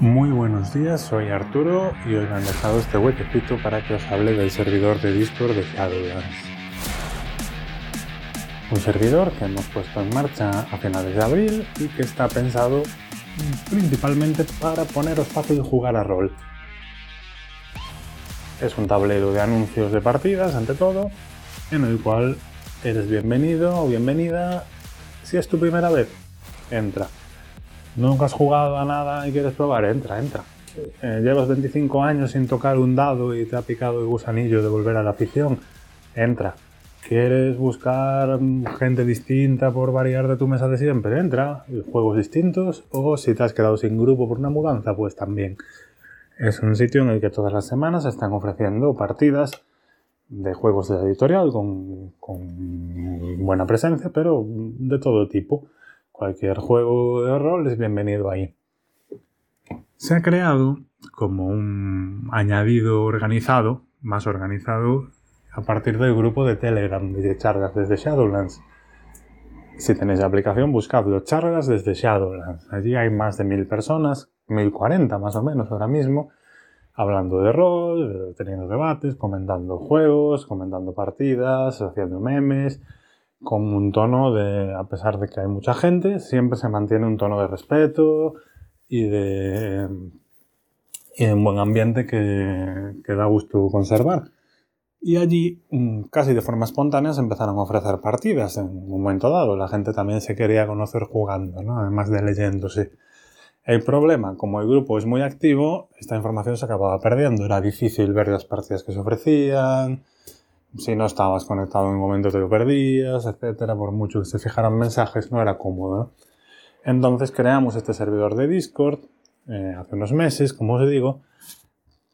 Muy buenos días, soy Arturo y hoy me han dejado este huequecito para que os hable del servidor de Discord de Shadowlands. Un servidor que hemos puesto en marcha a finales de abril y que está pensado principalmente para poneros fácil jugar a rol. Es un tablero de anuncios de partidas, ante todo, en el cual eres bienvenido o bienvenida si es tu primera vez. Entra nunca has jugado a nada y quieres probar, entra, entra. Eh, llevas 25 años sin tocar un dado y te ha picado el gusanillo de volver a la afición, entra. ¿Quieres buscar gente distinta por variar de tu mesa de siempre? Entra. Juegos distintos. O si te has quedado sin grupo por una mudanza, pues también. Es un sitio en el que todas las semanas están ofreciendo partidas de juegos de editorial con, con buena presencia, pero de todo tipo. Cualquier juego de rol es bienvenido ahí. Se ha creado como un añadido organizado, más organizado, a partir del grupo de Telegram de charlas desde Shadowlands. Si tenéis la aplicación, buscadlo, charlas desde Shadowlands. Allí hay más de mil personas, 1040 más o menos ahora mismo, hablando de rol, teniendo debates, comentando juegos, comentando partidas, haciendo memes, con un tono de, a pesar de que hay mucha gente, siempre se mantiene un tono de respeto y de y un buen ambiente que, que, da gusto conservar. Y allí, mm, casi de forma espontánea, se empezaron a ofrecer partidas en un momento dado. La gente también se quería conocer jugando, ¿no? además de leyéndose. El problema, como el grupo es muy activo, esta información se acababa perdiendo. Era difícil ver las partidas que se ofrecían, si no estabas conectado en un momento te lo perdías, etcétera, por mucho que se fijaran mensajes, no era cómodo. Entonces creamos este servidor de Discord eh, hace unos meses, como os digo,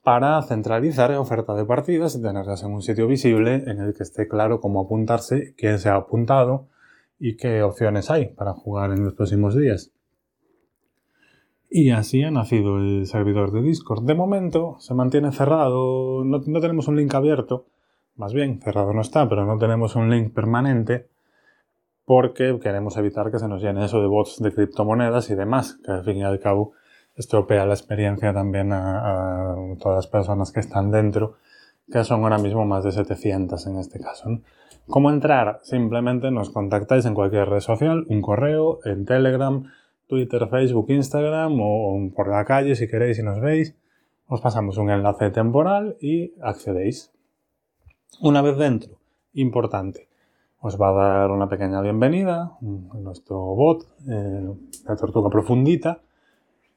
para centralizar la oferta de partidas y tenerlas en un sitio visible en el que esté claro cómo apuntarse, quién se ha apuntado y qué opciones hay para jugar en los próximos días. Y así ha nacido el servidor de Discord. De momento se mantiene cerrado, no, no tenemos un link abierto, más bien, cerrado no está, pero no tenemos un link permanente porque queremos evitar que se nos llene eso de bots de criptomonedas y demás, que al fin y al cabo estropea la experiencia también a, todas las personas que están dentro, que son ahora mismo más de 700 en este caso. ¿Cómo entrar? Simplemente nos contactáis en cualquier red social, un correo, en Telegram, Twitter, Facebook, Instagram o, o por la calle si queréis y nos veis. Os pasamos un enlace temporal y accedéis. Una vez dentro, importante, os va a dar una pequeña bienvenida, nuestro bot, eh, la tortuga profundita,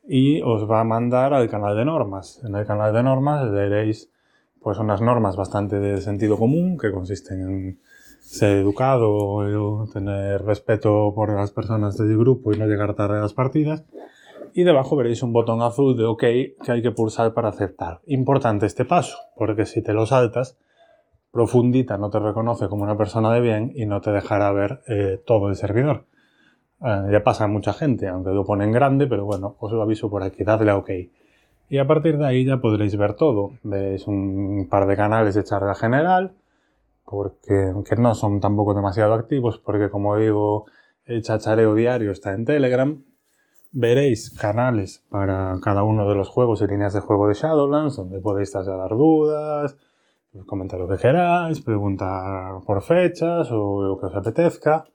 y os va a mandar al canal de normas. En el canal de normas leeréis pues unas normas bastante de sentido común que consisten en ser educado, tener respeto por las personas del grupo y no llegar tarde a las partidas. Y debajo veréis un botón azul de OK que hay que pulsar para aceptar. Importante este paso, porque si te lo saltas, Profundita no te reconoce como una persona de bien y no te dejará ver eh, todo el servidor. Eh, ya pasa a mucha gente, aunque lo ponen grande, pero bueno, os lo aviso por aquí, dadle a OK. Y a partir de ahí ya podréis ver todo. Veis un par de canales de charla general, porque que no son tampoco demasiado activos, porque como digo, el chachareo diario está en Telegram. Veréis canales para cada uno de los juegos y líneas de juego de Shadowlands, donde podéis trasladar dudas, comentar lo que queráis, preguntar por fechas o lo que os apetezca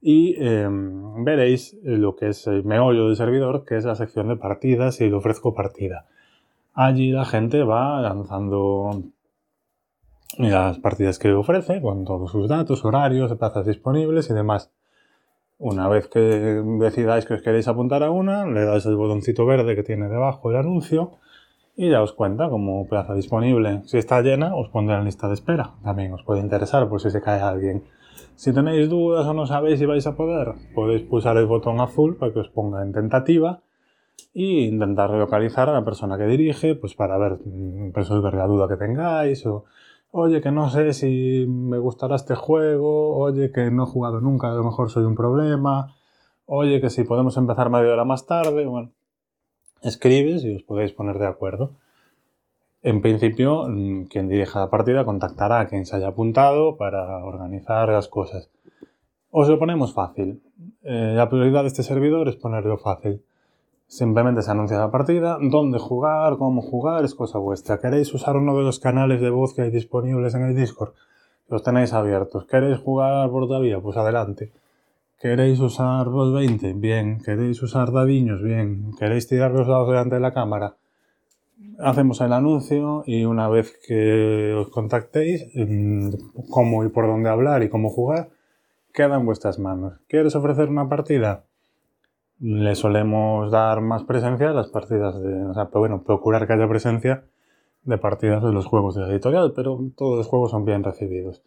y em, veréis lo que es el meollo del servidor, que es la sección de partidas y le ofrezco partida. Allí la gente va lanzando las partidas que ofrece con todos sus datos, horarios, plazas disponibles y demás. Una vez que decidáis que os queréis apuntar a una, le dais el botoncito verde que tiene debajo el anuncio y ya os cuenta como plaza disponible. Si está llena, os pondré en lista de espera. También os puede interesar por si se cae alguien. Si tenéis dudas o no sabéis si vais a poder, podéis pulsar el botón azul para que os ponga en tentativa e intentar localizar a la persona que dirige, pues para ver, mm, resolver la duda que tengáis o oye que no sé si me gustará este juego, oye que no he jugado nunca, a lo mejor soy un problema, oye que si podemos empezar media hora más tarde, bueno, escribes y os podéis poner de acuerdo. En principio, mm, quien dirija la partida contactará a quien se haya apuntado para organizar las cosas. Os lo ponemos fácil. Eh, la prioridad de este servidor es ponerlo fácil. Simplemente se anuncia la partida, dónde jugar, cómo jugar, es cosa vuestra. ¿Queréis usar uno de los canales de voz que hay disponibles en el Discord? Los tenéis abiertos. ¿Queréis jugar por todavía? Pues adelante. ¿Queréis usar Roll 20? Bien. ¿Queréis usar dadiños? Bien. ¿Queréis tirar los dados delante de la cámara? Hacemos el anuncio y una vez que os contactéis, mm, cómo y por dónde hablar y cómo jugar, queda en vuestras manos. ¿Quieres ofrecer una partida? le solemos dar más presencia a las partidas de, o sea, bueno, procurar que haya presencia de partidas de los juegos de editorial, pero todos los juegos son bien recibidos.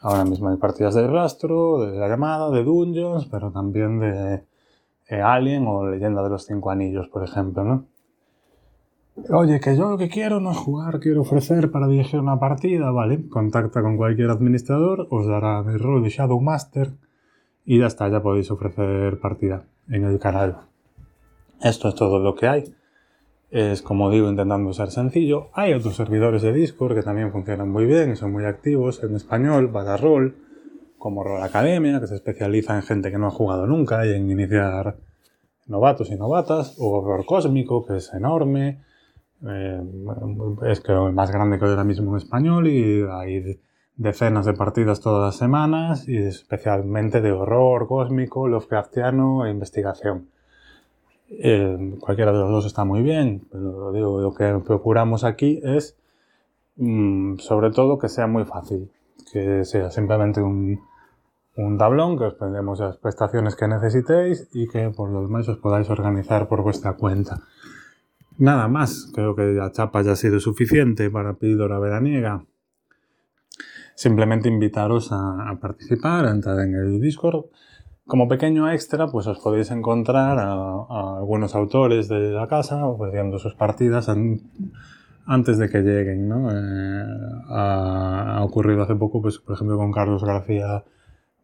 Ahora mismo hay partidas de rastro, de la llamada, de Dungeons, pero también de eh, Alien o Leyenda de los Cinco Anillos, por ejemplo, ¿no? Oye, que yo lo que quiero no es jugar, quiero ofrecer para dirigir una partida, ¿vale? Contacta con cualquier administrador, os dará el rol de Shadow Master y ya está, ya podéis ofrecer partida en el canal. Esto es todo lo que hay. Es como digo, intentando ser sencillo. Hay otros servidores de Discord que también funcionan muy bien y son muy activos en español, para rol, como Rol Academia, que se especializa en gente que no ha jugado nunca y en iniciar novatos y novatas, o Horror Cósmico, que es enorme. Eh, es que más grande que hay ahora mismo en español y hay decenas de partidas todas las semanas y especialmente de horror cósmico, Lovecraftiano e investigación. Eh, cualquiera de los dos está muy bien, pero digo, lo que procuramos aquí es mm, sobre todo que sea muy fácil, que sea simplemente un, un tablón, que os pondremos las prestaciones que necesitéis y que por los demás os podáis organizar por vuestra cuenta. Nada más, creo que la chapa ya ha sido suficiente para píldora veraniega simplemente invitaros a, participar, a entrar en el Discord. Como pequeño extra, pues os podéis encontrar a, algunos autores de la casa ofreciendo sus partidas antes de que lleguen, ¿no? Eh, ha, ocurrido hace poco, pues, por ejemplo, con Carlos García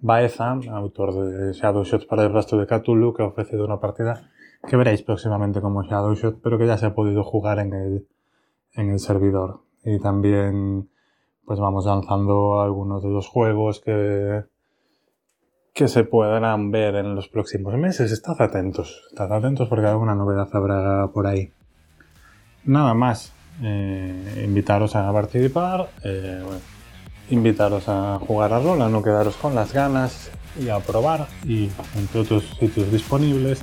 Baeza, autor de Shadow Shots para el rastro de Cthulhu, que ha ofrecido una partida que veréis próximamente como Shadow Shot, pero que ya se ha podido jugar en el, en el servidor. Y también pues vamos lanzando algunos de los juegos que, que se podrán ver en los próximos meses. Estad atentos, estad atentos porque alguna novedad habrá por ahí. Nada más, eh, invitaros a participar, eh, invitaros a jugar a rol, a no quedaros con las ganas y a probar. Y entre otros sitios disponibles,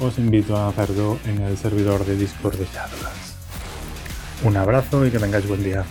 os invito a hacerlo en el servidor de Discord de Shadowlands. Un abrazo y que tengáis buen día.